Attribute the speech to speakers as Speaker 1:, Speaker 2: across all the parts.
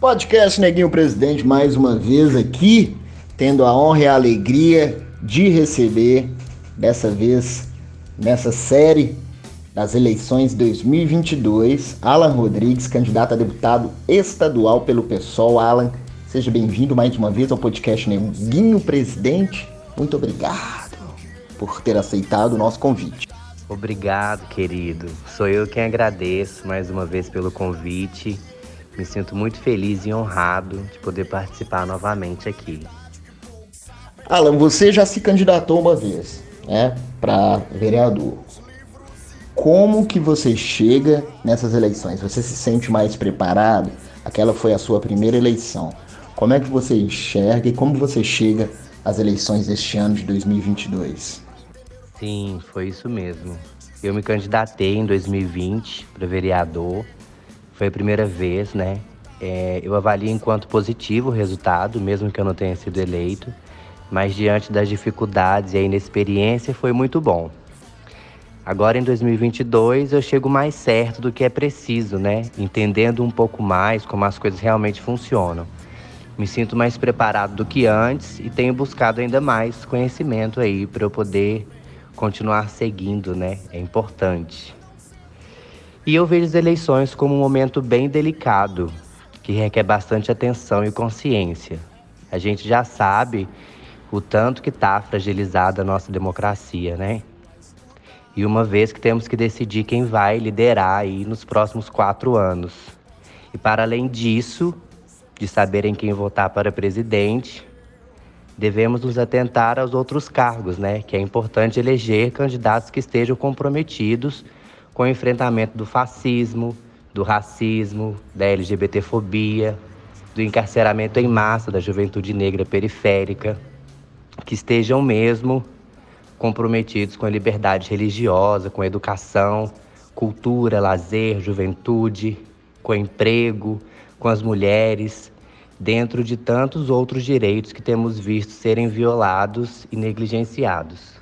Speaker 1: Podcast Neguinho Presidente, mais uma vez aqui, tendo a honra e a alegria de receber, dessa vez, nessa série das eleições 2022, Alan Rodrigues, candidato a deputado estadual pelo PSOL. Alan, seja bem-vindo mais uma vez ao podcast Neguinho Presidente. Muito obrigado por ter aceitado o nosso convite.
Speaker 2: Obrigado, querido. Sou eu quem agradeço mais uma vez pelo convite. Me sinto muito feliz e honrado de poder participar novamente aqui.
Speaker 1: Alan, você já se candidatou uma vez, né, para vereador. Como que você chega nessas eleições? Você se sente mais preparado? Aquela foi a sua primeira eleição. Como é que você enxerga e como você chega às eleições deste ano de 2022?
Speaker 2: Sim, foi isso mesmo. Eu me candidatei em 2020 para vereador. Foi a primeira vez, né? É, eu avalio enquanto positivo o resultado, mesmo que eu não tenha sido eleito. Mas diante das dificuldades e a inexperiência, foi muito bom. Agora em 2022 eu chego mais certo do que é preciso, né? Entendendo um pouco mais como as coisas realmente funcionam. Me sinto mais preparado do que antes e tenho buscado ainda mais conhecimento aí para eu poder continuar seguindo, né? É importante. E eu vejo as eleições como um momento bem delicado, que requer bastante atenção e consciência. A gente já sabe o tanto que está fragilizada a nossa democracia, né? E uma vez que temos que decidir quem vai liderar aí nos próximos quatro anos. E para além disso, de saberem quem votar para presidente, devemos nos atentar aos outros cargos, né? Que é importante eleger candidatos que estejam comprometidos com o enfrentamento do fascismo, do racismo, da LGBTfobia, do encarceramento em massa da juventude negra periférica, que estejam mesmo comprometidos com a liberdade religiosa, com a educação, cultura, lazer, juventude, com emprego, com as mulheres, dentro de tantos outros direitos que temos visto serem violados e negligenciados.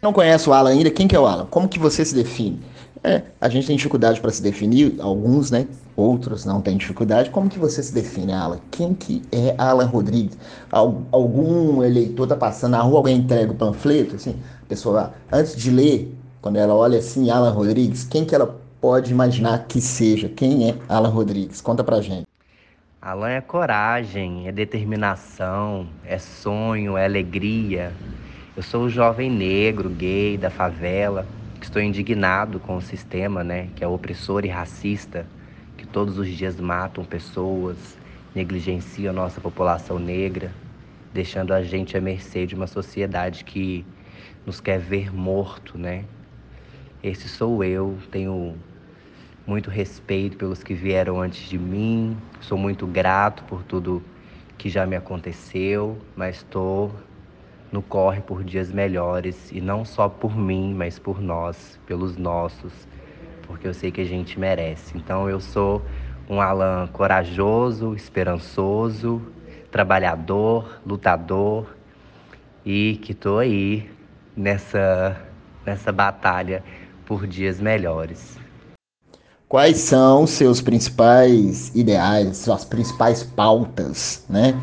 Speaker 1: Não conhece o Alan ainda? Quem que é o Alan? Como que você se define? É, a gente tem dificuldade para se definir, alguns, né? Outros não têm dificuldade. Como que você se define, Alan? Quem que é Alan Rodrigues? Algum eleitor tá passando na rua, alguém entrega o panfleto, assim, a pessoa, antes de ler, quando ela olha assim, Alan Rodrigues, quem que ela pode imaginar que seja? Quem é Alan Rodrigues? Conta pra gente.
Speaker 2: Alan é coragem, é determinação, é sonho, é alegria. Eu sou o jovem negro, gay da favela, que estou indignado com o sistema, né, que é opressor e racista, que todos os dias matam pessoas, negligencia a nossa população negra, deixando a gente à mercê de uma sociedade que nos quer ver morto, né? Esse sou eu, tenho muito respeito pelos que vieram antes de mim, sou muito grato por tudo que já me aconteceu, mas estou no corre por dias melhores e não só por mim, mas por nós, pelos nossos, porque eu sei que a gente merece. Então eu sou um Alan corajoso, esperançoso, trabalhador, lutador e que estou aí nessa nessa batalha por dias melhores.
Speaker 1: Quais são seus principais ideais, suas principais pautas, né?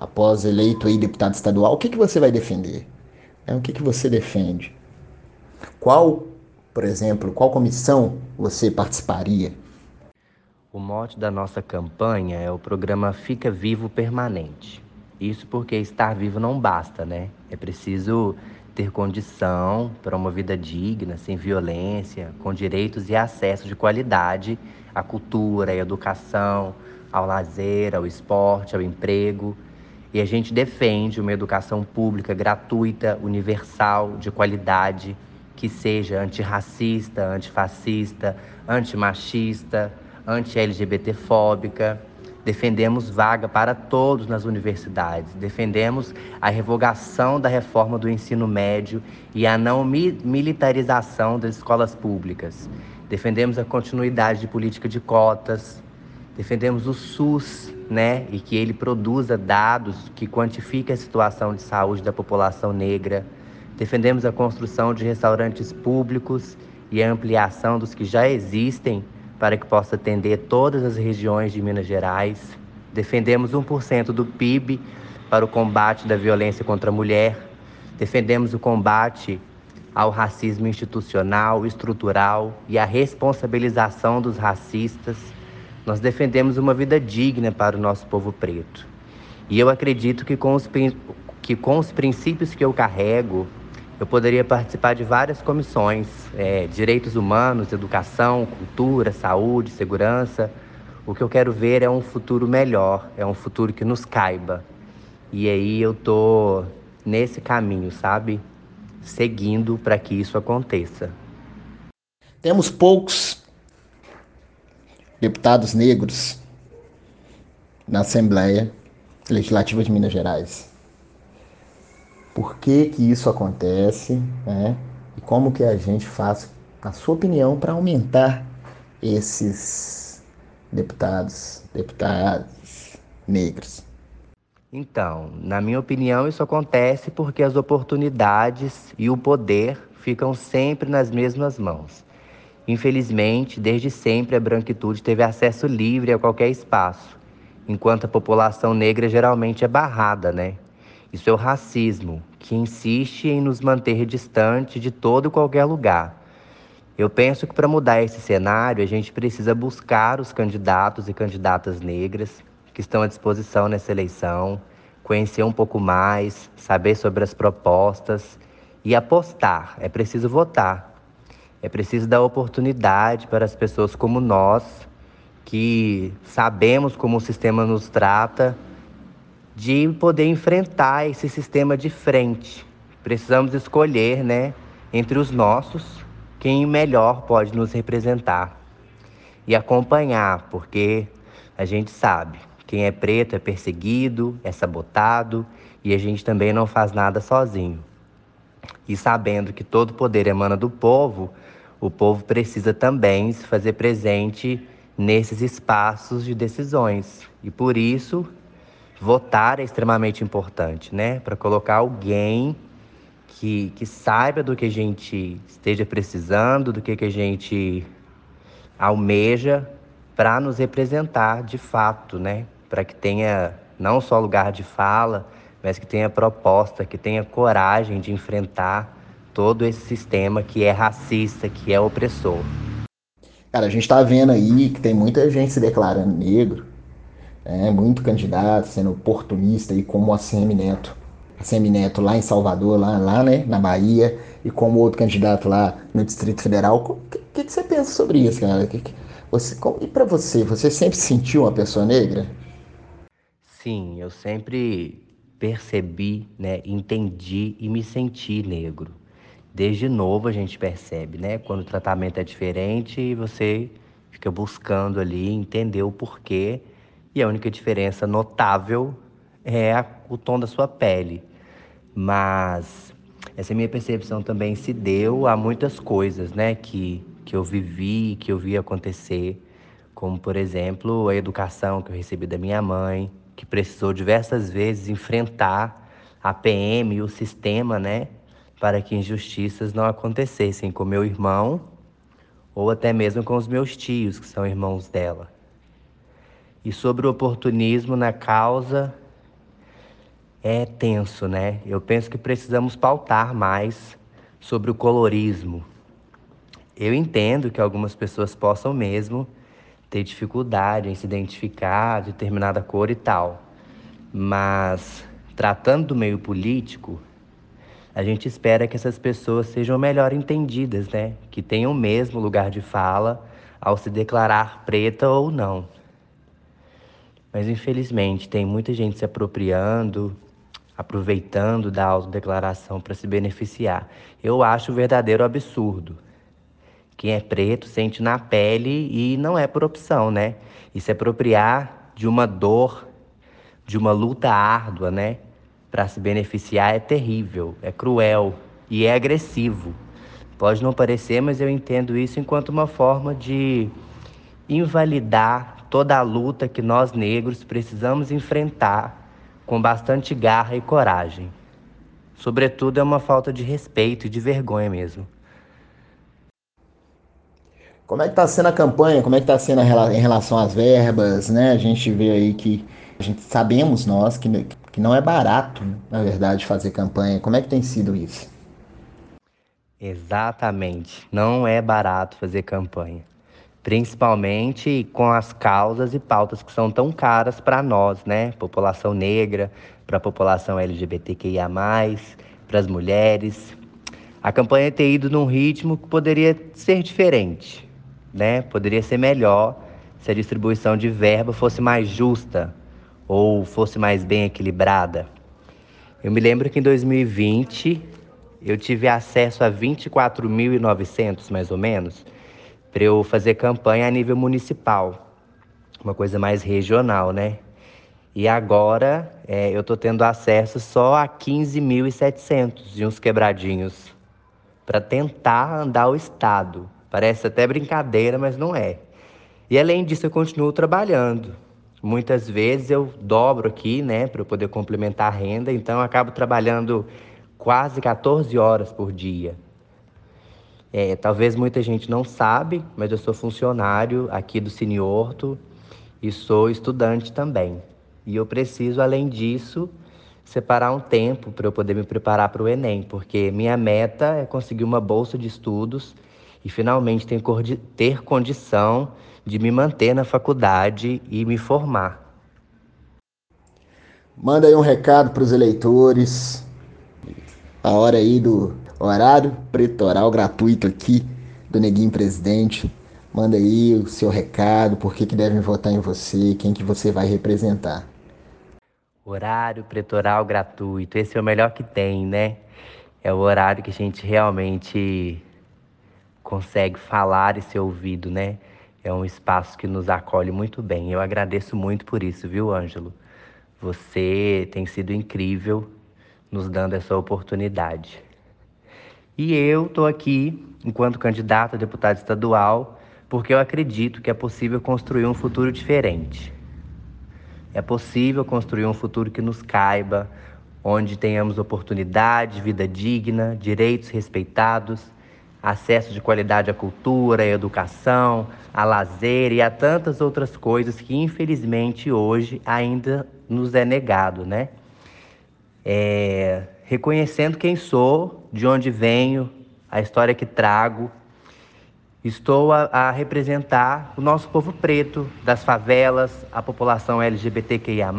Speaker 1: Após eleito aí deputado estadual, o que, que você vai defender? É, o que, que você defende? Qual, por exemplo, qual comissão você participaria?
Speaker 2: O mote da nossa campanha é o programa Fica Vivo Permanente. Isso porque estar vivo não basta, né? É preciso ter condição para uma vida digna, sem violência, com direitos e acesso de qualidade à cultura, à educação, ao lazer, ao esporte, ao emprego. E a gente defende uma educação pública gratuita, universal, de qualidade, que seja antirracista, antifascista, antimachista, anti-LGBTfóbica Defendemos vaga para todos nas universidades. Defendemos a revogação da reforma do ensino médio e a não militarização das escolas públicas. Defendemos a continuidade de política de cotas. Defendemos o SUS, né, e que ele produza dados que quantifiquem a situação de saúde da população negra. Defendemos a construção de restaurantes públicos e a ampliação dos que já existem para que possa atender todas as regiões de Minas Gerais. Defendemos 1% do PIB para o combate da violência contra a mulher. Defendemos o combate ao racismo institucional, estrutural e a responsabilização dos racistas. Nós defendemos uma vida digna para o nosso povo preto. E eu acredito que com os, que com os princípios que eu carrego, eu poderia participar de várias comissões, é, direitos humanos, educação, cultura, saúde, segurança. O que eu quero ver é um futuro melhor, é um futuro que nos caiba. E aí eu tô nesse caminho, sabe? Seguindo para que isso aconteça.
Speaker 1: Temos poucos deputados negros na Assembleia Legislativa de Minas Gerais por que, que isso acontece, né? E como que a gente faz, na sua opinião, para aumentar esses deputados, deputadas negros?
Speaker 2: Então, na minha opinião, isso acontece porque as oportunidades e o poder ficam sempre nas mesmas mãos. Infelizmente, desde sempre a branquitude teve acesso livre a qualquer espaço, enquanto a população negra geralmente é barrada, né? Isso é o racismo, que insiste em nos manter distante de todo e qualquer lugar. Eu penso que para mudar esse cenário, a gente precisa buscar os candidatos e candidatas negras que estão à disposição nessa eleição, conhecer um pouco mais, saber sobre as propostas e apostar. É preciso votar. É preciso dar oportunidade para as pessoas como nós, que sabemos como o sistema nos trata de poder enfrentar esse sistema de frente. Precisamos escolher, né, entre os nossos, quem melhor pode nos representar e acompanhar, porque a gente sabe, quem é preto é perseguido, é sabotado e a gente também não faz nada sozinho. E sabendo que todo poder emana do povo, o povo precisa também se fazer presente nesses espaços de decisões. E por isso votar é extremamente importante, né? Para colocar alguém que, que saiba do que a gente esteja precisando, do que, que a gente almeja para nos representar de fato, né? Para que tenha não só lugar de fala, mas que tenha proposta, que tenha coragem de enfrentar todo esse sistema que é racista, que é opressor.
Speaker 1: Cara, a gente está vendo aí que tem muita gente se declarando negro, é, muito candidato, sendo oportunista, e como a CM Neto. A CM Neto lá em Salvador, lá, lá né, na Bahia, e como outro candidato lá no Distrito Federal. O que, que, que, você pensa sobre isso, cara? Que, que, você, e para você, você sempre se sentiu uma pessoa negra?
Speaker 2: Sim, eu sempre percebi, né, entendi e me senti negro. Desde novo a gente percebe, né? Quando o tratamento é diferente, você fica buscando ali entender o porquê e a única diferença notável é o tom da sua pele. Mas essa minha percepção também se deu a muitas coisas, né, que, que eu vivi, que eu vi acontecer, como por exemplo a educação que eu recebi da minha mãe, que precisou diversas vezes enfrentar a PM e o sistema, né, para que injustiças não acontecessem com meu irmão ou até mesmo com os meus tios, que são irmãos dela. E sobre o oportunismo na causa, é tenso, né? Eu penso que precisamos pautar mais sobre o colorismo. Eu entendo que algumas pessoas possam mesmo ter dificuldade em se identificar determinada cor e tal. Mas tratando do meio político, a gente espera que essas pessoas sejam melhor entendidas, né? Que tenham o mesmo lugar de fala ao se declarar preta ou não. Mas infelizmente tem muita gente se apropriando, aproveitando da autodeclaração para se beneficiar. Eu acho o verdadeiro absurdo. Quem é preto sente na pele e não é por opção, né? E se apropriar de uma dor, de uma luta árdua, né? Para se beneficiar é terrível, é cruel e é agressivo. Pode não parecer, mas eu entendo isso enquanto uma forma de invalidar toda a luta que nós negros precisamos enfrentar com bastante garra e coragem. Sobretudo é uma falta de respeito e de vergonha mesmo.
Speaker 1: Como é que está sendo a campanha? Como é que está sendo em relação às verbas, né? A gente vê aí que a gente sabemos nós que, que não é barato, na verdade, fazer campanha. Como é que tem sido isso?
Speaker 2: Exatamente, não é barato fazer campanha, principalmente com as causas e pautas que são tão caras para nós, né? População negra, para a população LGBTQIA, para as mulheres. A campanha tem ido num ritmo que poderia ser diferente, né? Poderia ser melhor se a distribuição de verba fosse mais justa ou fosse mais bem equilibrada. Eu me lembro que em 2020 eu tive acesso a 24.900 mais ou menos para eu fazer campanha a nível municipal, uma coisa mais regional, né? E agora é, eu estou tendo acesso só a 15.700 e uns quebradinhos para tentar andar o estado. Parece até brincadeira, mas não é. E além disso, eu continuo trabalhando. Muitas vezes eu dobro aqui, né, para poder complementar a renda, então eu acabo trabalhando quase 14 horas por dia. É, talvez muita gente não sabe, mas eu sou funcionário aqui do Cine Horto e sou estudante também. E eu preciso, além disso, separar um tempo para eu poder me preparar para o Enem, porque minha meta é conseguir uma bolsa de estudos e finalmente ter condição de me manter na faculdade e me formar.
Speaker 1: Manda aí um recado para os eleitores. A hora aí do horário pretoral gratuito aqui do Neguinho Presidente. Manda aí o seu recado, por que, que devem votar em você, quem que você vai representar.
Speaker 2: Horário pretoral gratuito, esse é o melhor que tem, né? É o horário que a gente realmente consegue falar e ser ouvido, né? É um espaço que nos acolhe muito bem. Eu agradeço muito por isso, viu, Ângelo? Você tem sido incrível nos dando essa oportunidade. E eu estou aqui, enquanto candidato a deputado estadual, porque eu acredito que é possível construir um futuro diferente. É possível construir um futuro que nos caiba, onde tenhamos oportunidade, vida digna, direitos respeitados, acesso de qualidade à cultura, à educação, a lazer e a tantas outras coisas que infelizmente hoje ainda nos é negado, né? É, reconhecendo quem sou, de onde venho, a história que trago Estou a, a, representar o nosso povo preto, das favelas, a população LGBTQIA,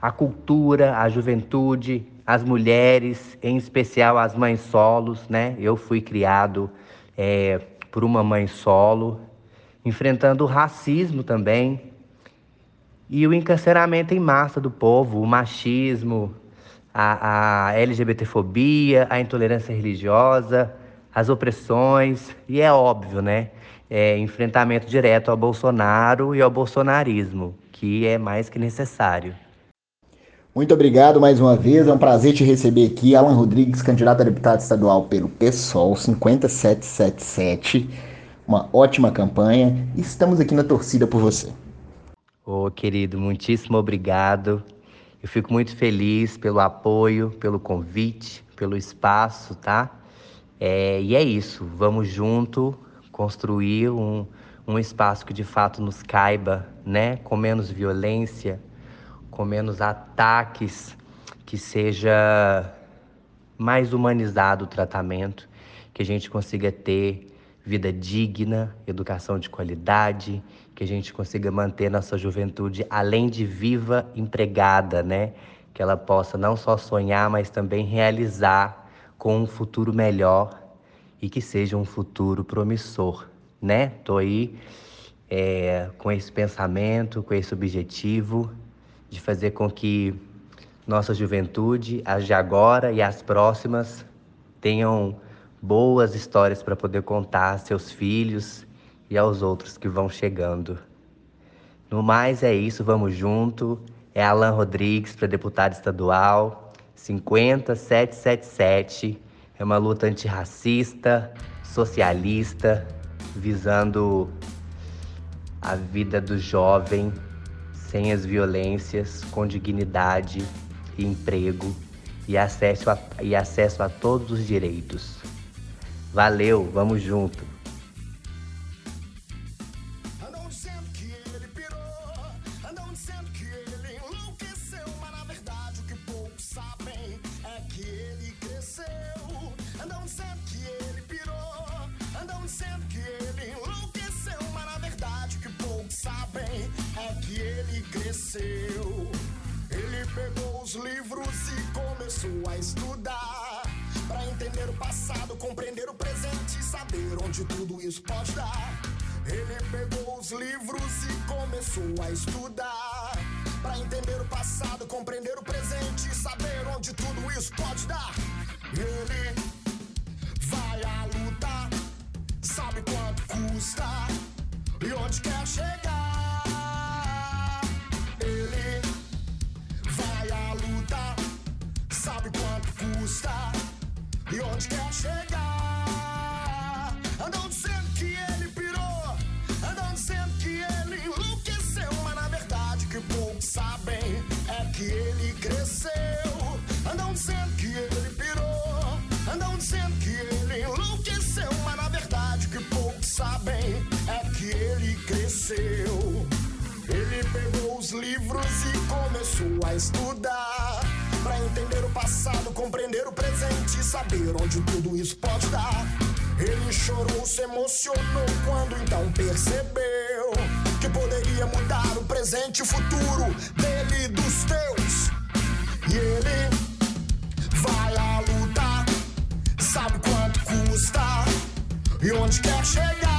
Speaker 2: a cultura, a juventude, as mulheres, em especial as mães solos, né? Eu fui criado é, por uma mãe solo, enfrentando o racismo também e o encarceramento em massa do povo, o machismo, a, a LGBTfobia, a intolerância religiosa as opressões, e é óbvio, né? É, enfrentamento direto ao Bolsonaro e ao bolsonarismo, que é mais que necessário.
Speaker 1: Muito obrigado mais uma vez, é um prazer te receber aqui. Alan Rodrigues, candidato a deputado estadual pelo PSOL 5777. Uma ótima campanha estamos aqui na torcida por você.
Speaker 2: Ô, oh, querido, muitíssimo obrigado. Eu fico muito feliz pelo apoio, pelo convite, pelo espaço, tá? É, e é isso, vamos junto construir um, um espaço que de fato nos caiba, né? com menos violência, com menos ataques, que seja mais humanizado o tratamento, que a gente consiga ter vida digna, educação de qualidade, que a gente consiga manter nossa juventude além de viva, empregada, né? Que ela possa não só sonhar, mas também realizar com um futuro melhor e que seja um futuro promissor, né? Tô aí é, com esse pensamento, com esse objetivo de fazer com que nossa juventude, as de agora e as próximas, tenham boas histórias para poder contar a seus filhos e aos outros que vão chegando. No mais é isso, vamos junto. É Alan Rodrigues para deputado estadual. 50777. É uma luta antirracista, socialista, visando a vida do jovem sem as violências, com dignidade emprego e acesso a, e acesso a todos os direitos. Valeu, vamos junto!
Speaker 1: Começou a estudar. Pra entender o passado, compreender o presente e saber onde tudo isso pode dar. Ele pegou os livros e começou a estudar. Pra entender o passado, compreender o presente e saber onde tudo isso pode dar. Ele vai à luta, sabe quanto custa e onde quer chegar. Onde quer chegar. Andam dizendo que ele pirou, andam dizendo que ele enlouqueceu, mas na verdade que poucos sabem é que ele cresceu. Andam dizendo que ele pirou, andam dizendo que ele enlouqueceu, mas na verdade que poucos sabem é que ele cresceu. Ele pegou os livros e começou a estudar. Passado, compreender o presente e saber onde tudo isso pode dar. Ele chorou, se emocionou quando então percebeu que poderia mudar o presente e o futuro dele e dos teus. E ele vai à luta, sabe quanto custa e onde quer chegar.